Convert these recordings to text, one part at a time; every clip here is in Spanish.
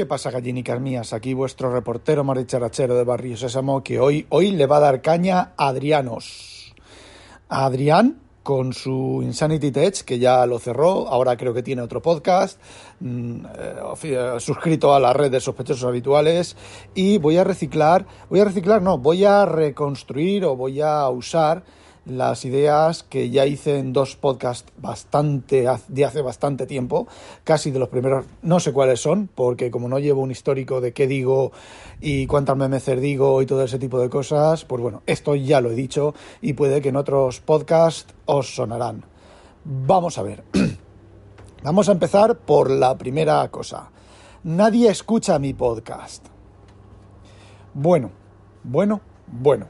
¿Qué pasa, gallinicas mías? Aquí vuestro reportero maricharachero de Barrio Sésamo, que hoy, hoy le va a dar caña a Adrianos. A Adrián, con su Insanity Tech, que ya lo cerró, ahora creo que tiene otro podcast, mm, eh, suscrito a la red de sospechosos habituales, y voy a reciclar, voy a reciclar, no, voy a reconstruir o voy a usar las ideas que ya hice en dos podcasts bastante de hace bastante tiempo, casi de los primeros, no sé cuáles son, porque como no llevo un histórico de qué digo y cuántas memecer digo y todo ese tipo de cosas, pues bueno, esto ya lo he dicho y puede que en otros podcasts os sonarán. Vamos a ver. Vamos a empezar por la primera cosa. Nadie escucha mi podcast. Bueno, bueno, bueno.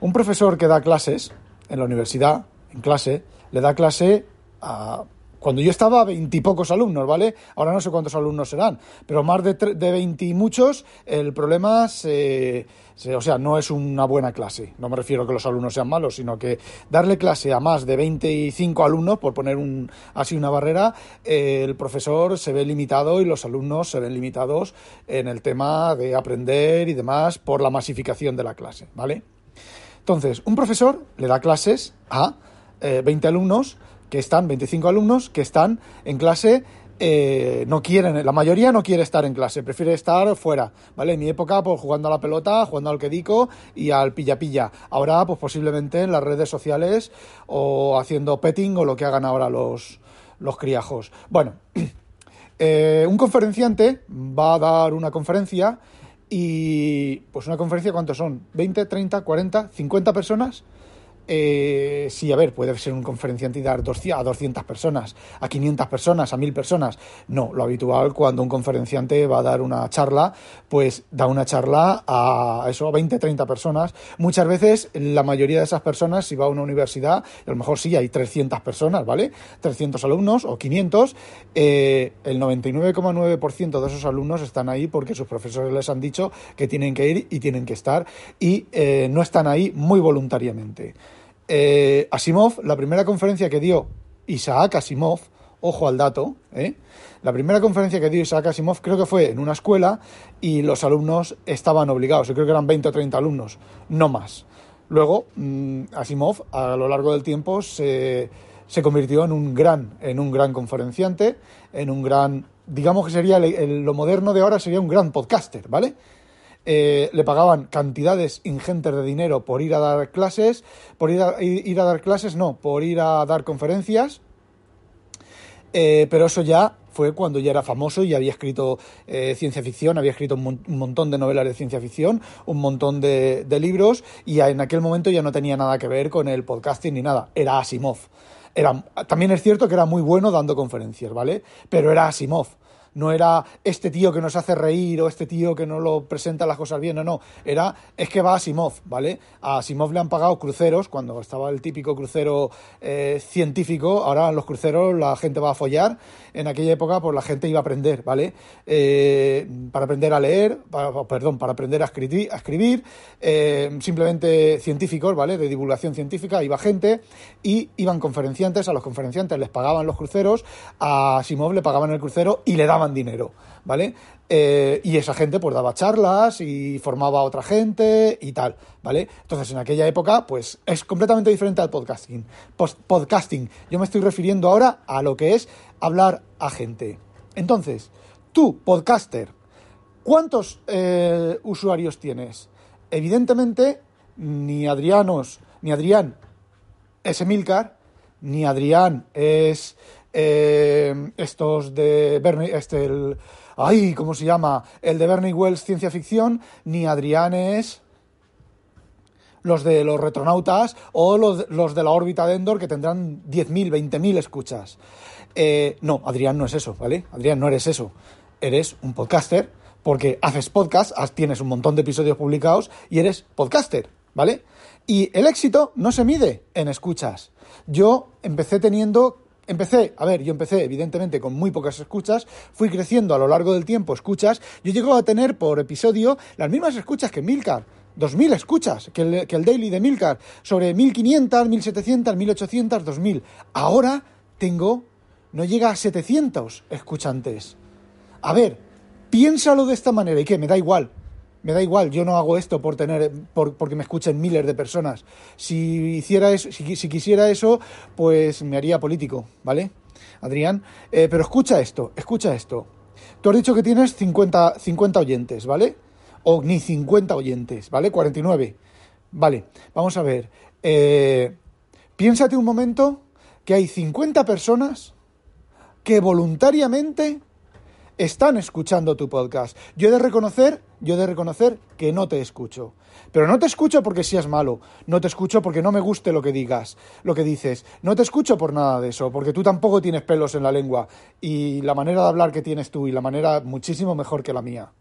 Un profesor que da clases en la universidad, en clase, le da clase a... Cuando yo estaba veintipocos alumnos, ¿vale? Ahora no sé cuántos alumnos serán, pero más de, de muchos, el problema se, o sea, no es una buena clase. No me refiero a que los alumnos sean malos, sino que darle clase a más de 25 alumnos, por poner un, así una barrera, eh, el profesor se ve limitado y los alumnos se ven limitados en el tema de aprender y demás por la masificación de la clase, ¿vale? Entonces, un profesor le da clases a 20 eh, alumnos que están, 25 alumnos que están en clase eh, no quieren, la mayoría no quiere estar en clase, prefiere estar fuera, ¿vale? En mi época, pues jugando a la pelota, jugando al quedico y al pilla-pilla. Ahora, pues posiblemente en las redes sociales o haciendo petting o lo que hagan ahora los, los criajos. Bueno, eh, un conferenciante va a dar una conferencia y pues una conferencia, ¿cuántos son? ¿20, 30, 40, 50 personas? Eh, sí, a ver, puede ser un conferenciante y dar a 200 personas, a 500 personas, a 1000 personas. No, lo habitual cuando un conferenciante va a dar una charla, pues da una charla a eso, a 20, 30 personas. Muchas veces la mayoría de esas personas, si va a una universidad, a lo mejor sí hay 300 personas, ¿vale? 300 alumnos o 500, eh, el 99,9% de esos alumnos están ahí porque sus profesores les han dicho que tienen que ir y tienen que estar y eh, no están ahí muy voluntariamente. Eh, Asimov, la primera conferencia que dio Isaac Asimov, ojo al dato, ¿eh? la primera conferencia que dio Isaac Asimov creo que fue en una escuela y los alumnos estaban obligados, yo creo que eran 20 o 30 alumnos, no más. Luego, mm, Asimov, a lo largo del tiempo, se, convirtió en un gran, en un gran conferenciante, en un gran, digamos que sería lo moderno de ahora sería un gran podcaster, ¿vale? Eh, le pagaban cantidades ingentes de dinero por ir a dar clases, por ir a, ir a dar clases, no, por ir a dar conferencias, eh, pero eso ya fue cuando ya era famoso y había escrito eh, ciencia ficción, había escrito un, montón de novelas de ciencia ficción, un montón de, de, libros y en aquel momento ya no tenía nada que ver con el podcasting ni nada, era Asimov. Era, también es cierto que era muy bueno dando conferencias, ¿vale? Pero era Asimov no era este tío que nos hace reír o este tío que no lo presenta las cosas bien, no, no, era, es que va a Asimov, ¿vale? A Asimov le han pagado cruceros, cuando estaba el típico crucero eh, científico, ahora los cruceros la gente va a follar, en aquella época pues la gente iba a aprender, ¿vale? Eh, para aprender a leer, perdón, para aprender a escribir, a escribir eh, simplemente científicos, ¿vale? De divulgación científica, iba gente y iban conferenciantes, a los conferenciantes les pagaban los cruceros, a Asimov le pagaban el crucero y le daban dinero, ¿vale? Eh, y esa gente pues daba charlas y formaba a otra gente y tal, ¿vale? Entonces en aquella época pues es completamente diferente al podcasting. podcasting, yo me estoy refiriendo ahora a lo que es hablar a gente. Entonces, tú, podcaster, ¿cuántos eh, usuarios tienes? Evidentemente, ni Adrianos, ni Adrián es Emilcar, ni Adrián es eh, estos de Bernie, este, el, ay, ¿cómo se llama? El de Bernie Wells Ciencia Ficción, ni Adrián es los de los retronautas o los, los de la órbita de Endor que tendrán 10.000, 20.000 escuchas. Eh, no, Adrián no es eso, ¿vale? Adrián, no eres eso. Eres un podcaster porque haces podcast, tienes un montón de episodios publicados y eres podcaster, ¿vale? Y el éxito no se mide en escuchas. Yo empecé teniendo Empecé, a ver, yo empecé evidentemente con muy pocas escuchas, fui creciendo a lo largo del tiempo escuchas, yo llego a tener por episodio las mismas escuchas que Milcar, 2.000 escuchas que el, que el daily de Milcar, sobre 1.500, 1.700, 1.800, 2.000. Ahora tengo, no llega a 700 escuchantes. A ver, piénsalo de esta manera y que me da igual. Me da igual, yo no hago esto por tener, por, porque me escuchen miles de personas. Si hiciera eso, si, si quisiera eso, pues me haría político, ¿vale? Adrián. Eh, pero escucha esto, escucha esto. Tú has dicho que tienes 50, 50 oyentes, ¿vale? O ni 50 oyentes, ¿vale? 49. Vale, vamos a ver. Eh, piénsate un momento que hay 50 personas que voluntariamente están escuchando tu podcast. Yo he de reconocer, yo he de reconocer que no te escucho. Pero no te escucho porque seas malo, no te escucho porque no me guste lo que digas, lo que dices, no te escucho por nada de eso, porque tú tampoco tienes pelos en la lengua y la manera de hablar que tienes tú y la manera muchísimo mejor que la mía.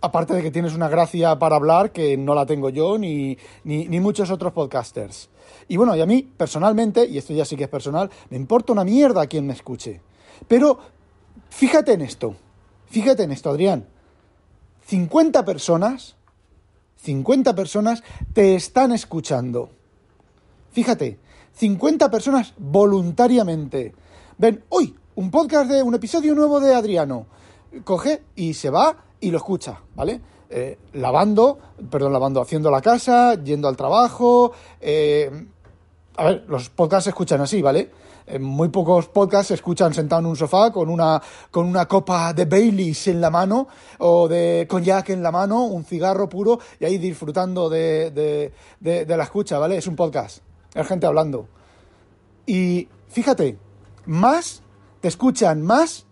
Aparte de que tienes una gracia para hablar que no la tengo yo ni, ni, ni muchos otros podcasters. Y bueno, y a mí, personalmente, y esto ya sí que es personal, me importa una mierda a quien me escuche. Pero fíjate en esto, fíjate en esto, Adrián. 50 personas 50 personas te están escuchando. Fíjate, 50 personas voluntariamente. Ven, hoy, un podcast de un episodio nuevo de Adriano. Coge y se va y lo escucha, ¿vale? Eh, lavando, perdón, lavando, haciendo la casa, yendo al trabajo. Eh, a ver, los podcasts se escuchan así, ¿vale? Muy pocos podcasts se escuchan sentado en un sofá con una, con una copa de Baileys en la mano o de cognac en la mano, un cigarro puro y ahí disfrutando de, de la escucha, ¿vale? Es un podcast, es gente hablando. Y fíjate, más, te escuchan más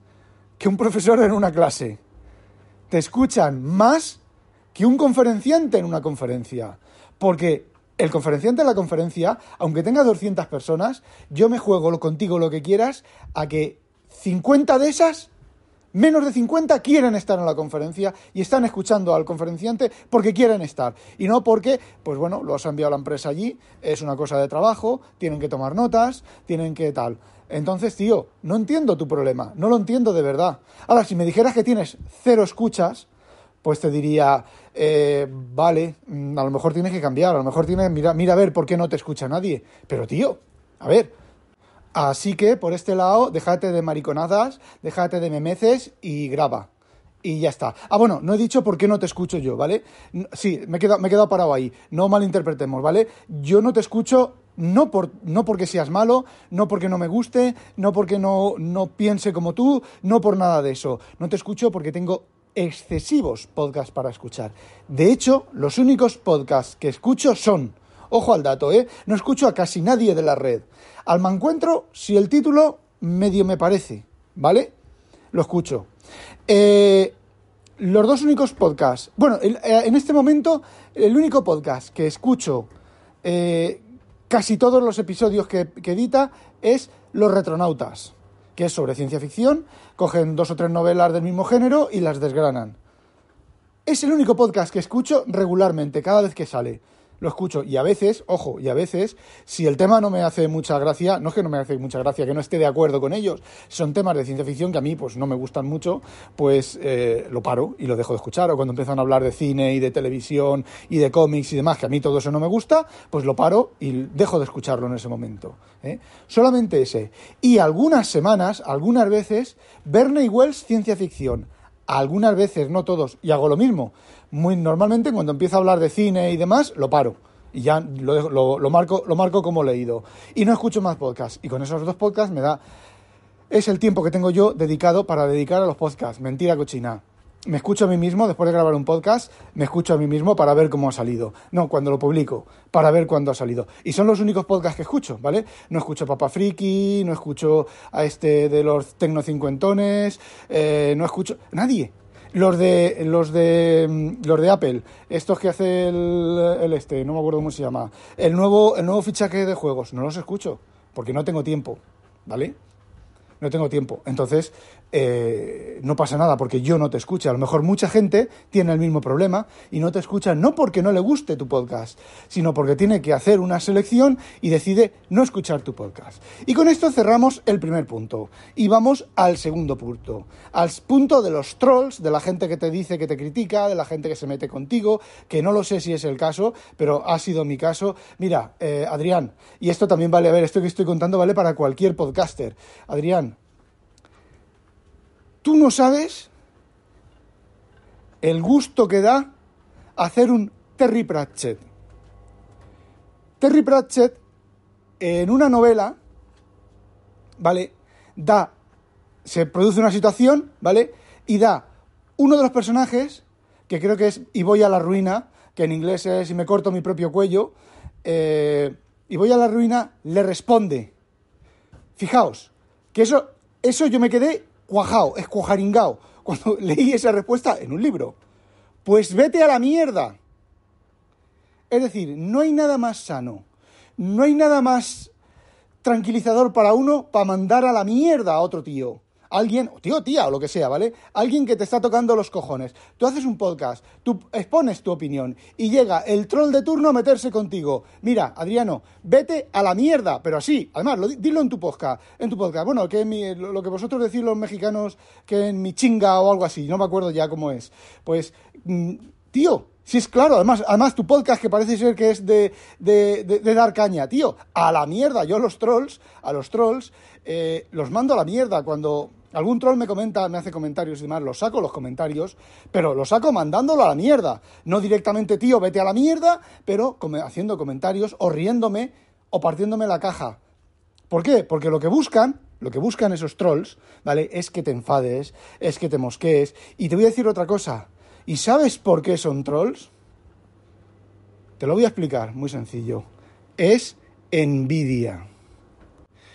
que un profesor en una clase. Te escuchan más que un conferenciante en una conferencia. Porque el conferenciante de la conferencia, aunque tenga 200 personas, yo me juego contigo lo que quieras a que 50 de esas, menos de 50, quieren estar en la conferencia y están escuchando al conferenciante porque quieren estar. Y no porque, pues bueno, lo has enviado a la empresa allí, es una cosa de trabajo, tienen que tomar notas, tienen que tal. Entonces, tío, no entiendo tu problema, no lo entiendo de verdad. Ahora, si me dijeras que tienes cero escuchas, pues te diría, eh, vale, mm, a lo mejor tienes que cambiar, a lo mejor tienes, mira, mira a ver por qué no te escucha nadie. Pero tío, a ver. Así que por este lado, déjate de mariconadas, déjate de memeces y graba. Y ya está. Ah, bueno, no he dicho por qué no te escucho yo, ¿vale? Sí, me he quedado, me he quedado parado ahí. No malinterpretemos, ¿vale? Yo no te escucho no, por, no porque seas malo, no porque no me guste, no porque no, no piense como tú, no por nada de eso. No te escucho porque tengo excesivos podcasts para escuchar. De hecho, los únicos podcasts que escucho son, ojo al dato, ¿eh? no escucho a casi nadie de la red. Al me encuentro si el título medio me parece, ¿vale? Lo escucho. Eh, los dos únicos podcasts, bueno, eh, en este momento el único podcast que escucho eh, casi todos los episodios que edita es Los Retronautas que es sobre ciencia ficción, cogen dos o tres novelas del mismo género y las desgranan. Es el único podcast que escucho regularmente, cada vez que sale lo escucho y a veces, ojo, y a veces, si el tema no me hace mucha gracia, no es que no me hace mucha gracia, que no esté de acuerdo con ellos, son temas de ciencia ficción que a mí pues no me gustan mucho, pues eh, lo paro y lo dejo de escuchar. O cuando empiezan a hablar de cine y de televisión y de cómics y demás, que a mí todo eso no me gusta, pues lo paro y dejo de escucharlo en ese momento. ¿eh? Solamente ese. Y algunas semanas, algunas veces, Verne y Wells, ciencia ficción algunas veces, no todos, y hago lo mismo. Muy normalmente cuando empiezo a hablar de cine y demás, lo paro. Y ya lo, lo, lo, marco, lo marco como leído. Y no escucho más podcasts. Y con esos dos podcasts me da... Es el tiempo que tengo yo dedicado para dedicar a los podcasts. Mentira cochina me escucho a mí mismo después de grabar un podcast, me escucho a mí mismo para ver cómo ha salido. No, cuando lo publico, para ver cuándo ha salido. Y son los únicos podcasts que escucho, ¿vale? No escucho a Papa Friki, no escucho a este de los tecnocincuentones, eh, no escucho... Nadie. Los de, los de mm, los de Apple, estos que hace el, el este, no me acuerdo cómo se llama, el nuevo, el nuevo fichaje de juegos, no los escucho, porque no tengo tiempo, ¿vale? no tengo tiempo. Entonces, eh, no pasa nada porque yo no te escucho. A lo mejor mucha gente tiene el mismo problema y no te escucha no porque no le guste tu podcast, sino porque tiene que hacer una selección y decide no escuchar tu podcast. Y con esto cerramos el primer punto. Y vamos al segundo punto. Al punto de los trolls, de la gente que te dice que te critica, de la gente que se mete contigo, que no lo sé si es el caso, pero ha sido mi caso. Mira, eh, Adrián, y esto también vale, a ver, esto que estoy contando vale para cualquier podcaster. Adrián, Tú no sabes el gusto que da hacer un Terry Pratchett. Terry Pratchett, en una novela, ¿vale? Da, se produce una situación, ¿vale? Y da uno de los personajes, que creo que es Y voy a la ruina, que en inglés es Y me corto mi propio cuello, eh, y voy a la ruina, le responde. Fijaos, que eso, eso yo me quedé cuajao, escuajaringao, cuando leí esa respuesta en un libro. Pues vete a la mierda. Es decir, no hay nada más sano, no hay nada más tranquilizador para uno para mandar a la mierda a otro tío alguien, tío, tía, o lo que sea, ¿vale? Alguien que te está tocando los cojones. Tú haces un podcast, tú expones tu opinión y llega el troll de turno a meterse contigo. Mira, Adriano, vete a la mierda, pero así, además, lo, dilo en tu podcast, en tu podcast. Bueno, que lo que vosotros decís los mexicanos que en mi chinga o algo así, no me acuerdo ya cómo es. Pues, mm, tío, si es claro, además, además tu podcast que parece ser que es de, de, de, dar caña, tío, a la mierda. Yo a los trolls, a los trolls, eh, los mando a la mierda cuando Algún troll me comenta, me hace comentarios y demás, los saco los comentarios, pero los saco mandándolo a la mierda. No directamente, tío, vete a la mierda, pero haciendo comentarios o riéndome o partiéndome la caja. ¿Por qué? Porque lo que buscan, lo que buscan esos trolls, ¿vale? Es que te enfades, es que te mosquees. Y te voy a decir otra cosa. ¿Y sabes por qué son trolls? Te lo voy a explicar, muy sencillo. Es envidia.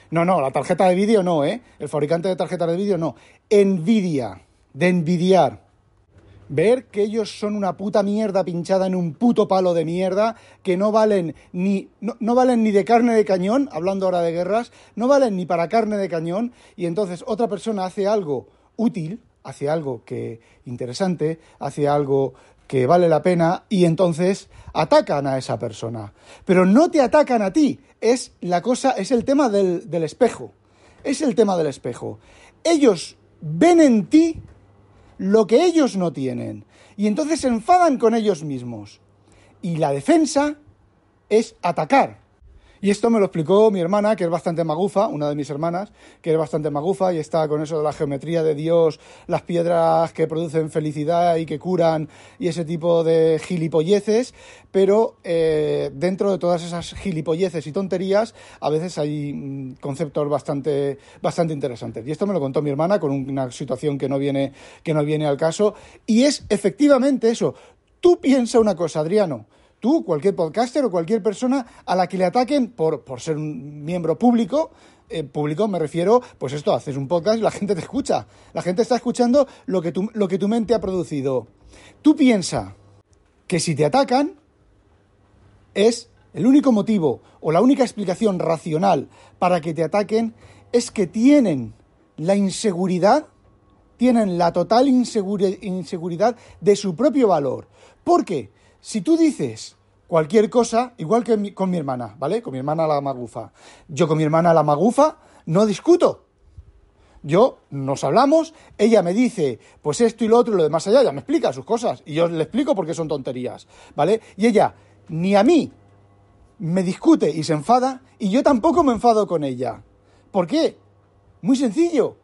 No, no, la tarjeta de vídeo no, ¿eh? El fabricante de tarjetas de vídeo no. Nvidia, de envidiar. Ver que ellos son una puta mierda pinchada en un puto palo de mierda que no valen ni no, no, valen ni de carne de cañón, hablando ahora de guerras, no valen ni para carne de cañón y entonces otra persona hace algo útil, hace algo que interesante, hace algo que vale la pena y entonces atacan a esa persona. Pero no te atacan a ti, es la cosa, es el tema del, del espejo. Es el tema del espejo. Ellos ven en ti lo que ellos no tienen y entonces se enfadan con ellos mismos. Y la defensa es atacar. Y esto me lo explicó mi hermana, que es bastante magufa, una de mis hermanas, que es bastante magufa y está con eso de la geometría de Dios, las piedras que producen felicidad y que curan y ese tipo de gilipolleces, pero eh, dentro de todas esas gilipolleces y tonterías, a veces hay mm, conceptos bastante, bastante interesantes. Y esto me lo contó mi hermana con una situación que no viene, que no viene al caso, y es efectivamente eso. Tú piensa una cosa, Adriano tú, cualquier podcaster o cualquier persona a la que le ataquen por, por ser un miembro público, eh, público me refiero, pues esto, haces un podcast y la gente te escucha. La gente está escuchando lo que tu, lo que tu mente ha producido. Tú piensa que si te atacan es el único motivo o la única explicación racional para que te ataquen es que tienen la inseguridad, tienen la total inseguridad de su propio valor. ¿Por qué? Si tú dices cualquier cosa, igual que con mi hermana, ¿vale? Con mi hermana la magufa. Yo con mi hermana la magufa no discuto. Yo nos hablamos, ella me dice, pues esto y lo otro y lo demás allá, ella me explica sus cosas y yo le explico por qué son tonterías, ¿vale? Y ella ni a mí me discute y se enfada y yo tampoco me enfado con ella. ¿Por qué? Muy sencillo.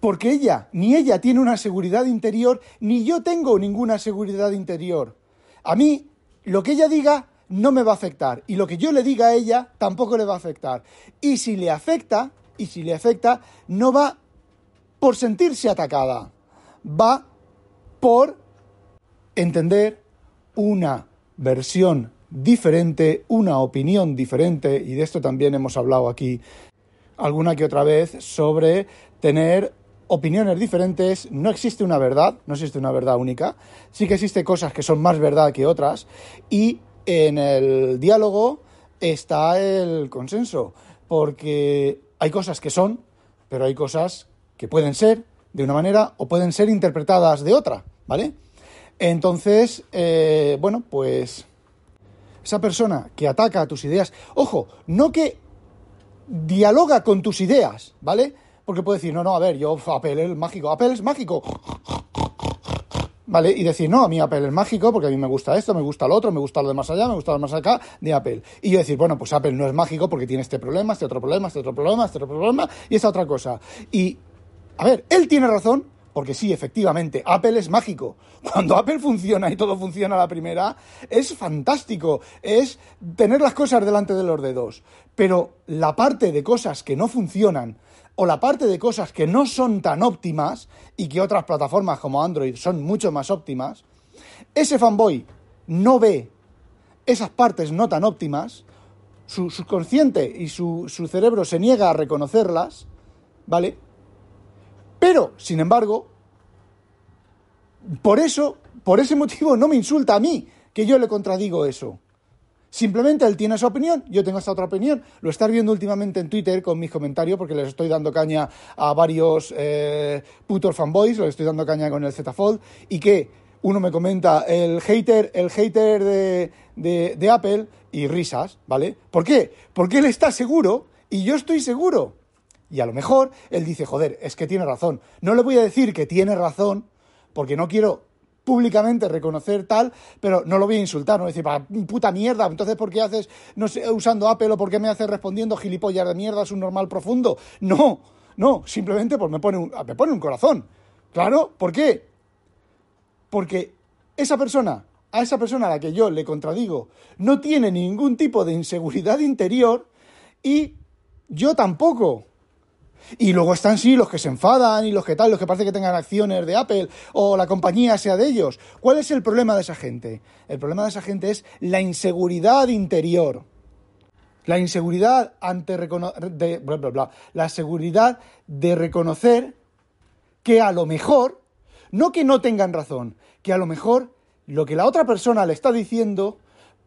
Porque ella, ni ella tiene una seguridad interior, ni yo tengo ninguna seguridad interior. A mí, lo que ella diga no me va a afectar y lo que yo le diga a ella tampoco le va a afectar. Y si le afecta, y si le afecta, no va por sentirse atacada, va por entender una versión diferente, una opinión diferente, y de esto también hemos hablado aquí alguna que otra vez, sobre tener opiniones diferentes, no existe una verdad, no existe una verdad única, sí que existe cosas que son más verdad que otras y en el diálogo está el consenso, porque hay cosas que son, pero hay cosas que pueden ser de una manera o pueden ser interpretadas de otra, ¿vale? Entonces, eh, bueno, pues esa persona que ataca a tus ideas, ojo, no que dialoga con tus ideas, ¿vale? Porque puede decir, no, no, a ver, yo Apple es mágico, Apple es mágico. ¿Vale? Y decir, no, a mí Apple es mágico porque a mí me gusta esto, me gusta lo otro, me gusta lo de más allá, me gusta lo de más acá de Apple. Y yo decir, bueno, pues Apple no es mágico porque tiene este problema, este otro problema, este otro problema, este otro problema y esta otra cosa. Y, a ver, él tiene razón Porque sí, efectivamente, Apple es mágico. Cuando Apple funciona y todo funciona a la primera, es fantástico. Es tener las cosas delante de los dedos. Pero la parte de cosas que no funcionan o la parte de cosas que no son tan óptimas y que otras plataformas como Android son mucho más óptimas, ese fanboy no ve esas partes no tan óptimas, su subconsciente y su, su cerebro se niega a reconocerlas, ¿vale? Pero, sin embargo, por eso, por ese motivo no me insulta a mí que yo le contradigo eso. Simplemente él tiene esa opinión, yo tengo esta otra opinión. Lo está viendo últimamente en Twitter con mis comentarios porque les estoy dando caña a varios eh, putos fanboys, les estoy dando caña con el Z Fold y que uno me comenta el hater, el hater de Apple y risas, ¿vale? ¿Por qué? Porque él está seguro y yo estoy seguro. Y a lo mejor él dice, joder, es que tiene razón. No le voy a decir que tiene razón, porque no quiero públicamente reconocer tal, pero no lo voy a insultar, no voy a decir, puta mierda, entonces ¿por qué haces no sé, usando Apple o por qué me haces respondiendo gilipollas de mierda, es un normal profundo? No, no, simplemente pues me pone un, me pone un corazón. Claro, ¿por qué? Porque esa persona, a esa persona a la que yo le contradigo, no tiene ningún tipo de inseguridad interior y yo tampoco. Y luego están sí los que se enfadan y los que tal, los que parece que tengan acciones de Apple o la compañía sea de ellos. ¿Cuál es el problema de esa gente? El problema de esa gente es la inseguridad interior. La inseguridad ante de bla, bla, bla, la seguridad de reconocer que a lo mejor, no que no tengan razón, que a lo mejor lo que la otra persona le está diciendo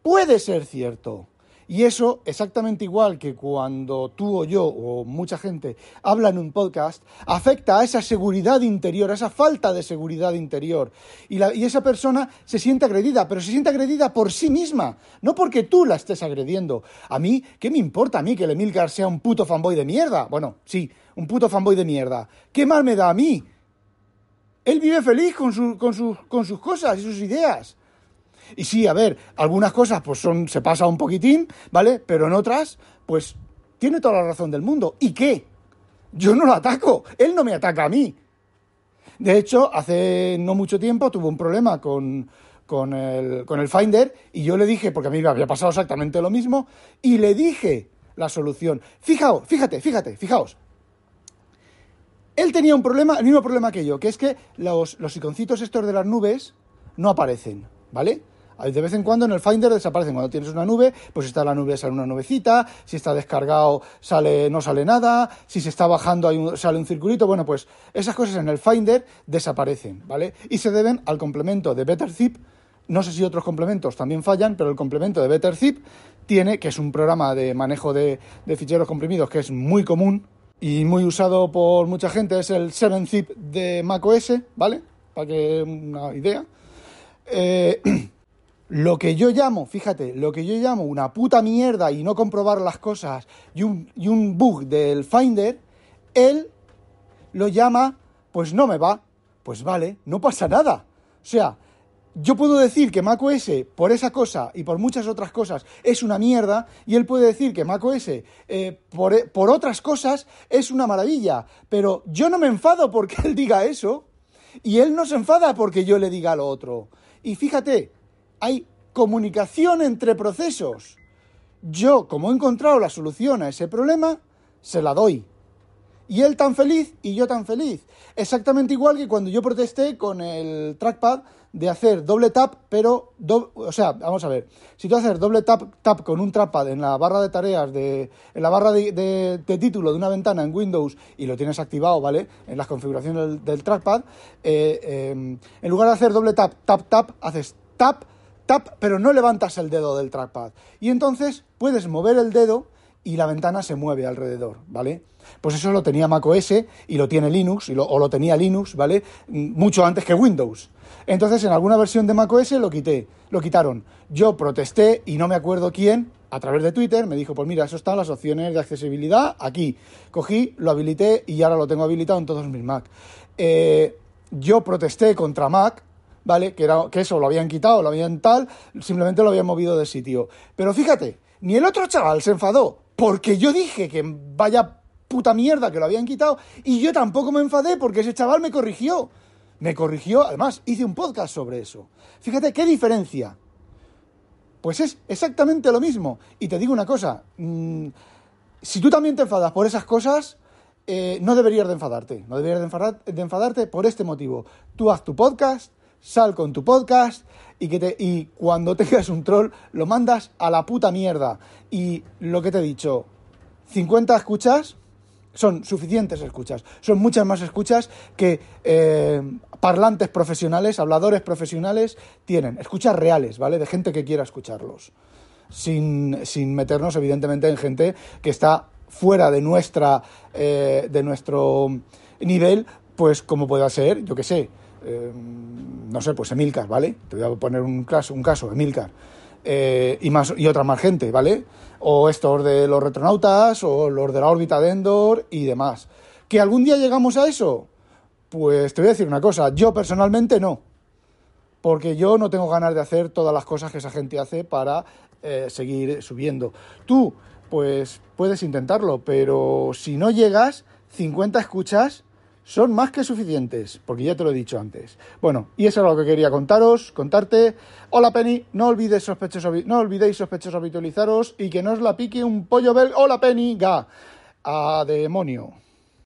puede ser cierto. Y eso, exactamente igual que cuando tú o yo o mucha gente habla en un podcast, afecta a esa seguridad interior, a esa falta de seguridad interior. Y, esa persona se siente agredida, pero se siente agredida por sí misma, no porque tú la estés agrediendo. A mí, ¿qué me importa a mí que el Emilcar sea un puto fanboy de mierda? Bueno, sí, un puto fanboy de mierda. ¿Qué mal me da a mí? Él vive feliz con, con, con sus cosas y sus ideas. Y sí, a ver, algunas cosas pues son, se pasa un poquitín, ¿vale? Pero en otras, pues tiene toda la razón del mundo. ¿Y qué? Yo no lo ataco, él no me ataca a mí. De hecho, hace no mucho tiempo tuve un problema con, con, el, con el Finder y yo le dije, porque a mí me había pasado exactamente lo mismo, y le dije la solución. Fijaos, fíjate, fíjate, fijaos. Él tenía un problema, el mismo problema que yo, que es que los, los iconcitos estos de las nubes no aparecen, ¿vale? De vez en cuando en el Finder desaparecen. Cuando tienes una nube, pues está la nube, sale una nubecita. Si está descargado, sale, no sale nada. Si se está bajando, sale un circulito. Bueno, pues esas cosas en el Finder desaparecen, ¿vale? Y se deben al complemento de BetterZip. No sé si otros complementos también fallan, pero el complemento de BetterZip tiene, que es un programa de manejo de, ficheros comprimidos que es muy común y muy usado por mucha gente, es el 7-Zip de macOS, ¿vale? Para que una idea. Eh, lo que yo llamo, fíjate, lo que yo llamo una puta mierda y no comprobar las cosas y un, y un bug del Finder, él lo llama, pues no me va. Pues vale, no pasa nada. O sea, yo puedo decir que macOS por esa cosa y por muchas otras cosas es una mierda y él puede decir que macOS eh, por, por otras cosas es una maravilla, pero yo no me enfado porque él diga eso y él no se enfada porque yo le diga lo otro. Y fíjate, hay comunicación entre procesos. Yo, como he encontrado la solución a ese problema, se la doy. Y él tan feliz y yo tan feliz. Exactamente igual que cuando yo protesté con el trackpad de hacer doble tap, pero, o sea, vamos a ver, si tú haces doble tap, tap con un trackpad en la barra de tareas, de, en la barra de, título de una ventana en Windows y lo tienes activado, ¿vale? En las configuraciones del, trackpad, eh, eh, en lugar de hacer doble tap, tap, tap, haces tap, tap, pero no levantas el dedo del trackpad. Y entonces puedes mover el dedo y la ventana se mueve alrededor, ¿vale? Pues eso lo tenía macOS y lo tiene Linux, o lo tenía Linux, ¿vale? Mucho antes que Windows. Entonces, en alguna versión de macOS lo quité, lo quitaron. Yo protesté y no me acuerdo quién, a través de Twitter, me dijo, pues mira, eso están las opciones de accesibilidad aquí. Cogí, lo habilité y ahora lo tengo habilitado en todos mis Mac. Eh, yo protesté contra Mac, ¿vale? Que, era, que eso lo habían quitado, lo habían tal, simplemente lo habían movido de sitio. Pero fíjate, ni el otro chaval se enfadó, porque yo dije que vaya puta mierda que lo habían quitado y yo tampoco me enfadé porque ese chaval me corrigió. Me corrigió, además hice un podcast sobre eso. Fíjate qué diferencia. Pues es exactamente lo mismo. Y te digo una cosa, mm, si tú también te enfadas por esas cosas, eh, no deberías de enfadarte. No deberías de, enfadarte por este motivo. Tú haz tu podcast, sal con tu podcast y, que te, y cuando tengas un troll lo mandas a la puta mierda. Y lo que te he dicho, 50 escuchas son suficientes escuchas. Son muchas más escuchas que eh, parlantes profesionales, habladores profesionales tienen. Escuchas reales, ¿vale? De gente que quiera escucharlos. Sin, sin meternos, evidentemente, en gente que está fuera de nuestra eh, de nuestro nivel, pues como pueda ser, yo qué sé, eh, no sé, pues Emilcar, ¿vale? Te voy a poner un caso, un caso Emilcar. Eh, y, más, y otra más gente, ¿vale? O estos de los retronautas, o los de la órbita de Endor y demás. ¿Que algún día llegamos a eso? Pues te voy a decir una cosa, yo personalmente no. Porque yo no tengo ganas de hacer todas las cosas que esa gente hace para eh, seguir subiendo. Tú, pues puedes intentarlo, pero si no llegas, 50 escuchas son más que suficientes, porque ya te lo he dicho antes. Bueno, y eso es lo que quería contaros, contarte. Hola Penny, no olvides sospechosos, no olvidéis sospechosos habitualizaros y que no os la pique un pollo belga. Hola Penny, ga, a demonio.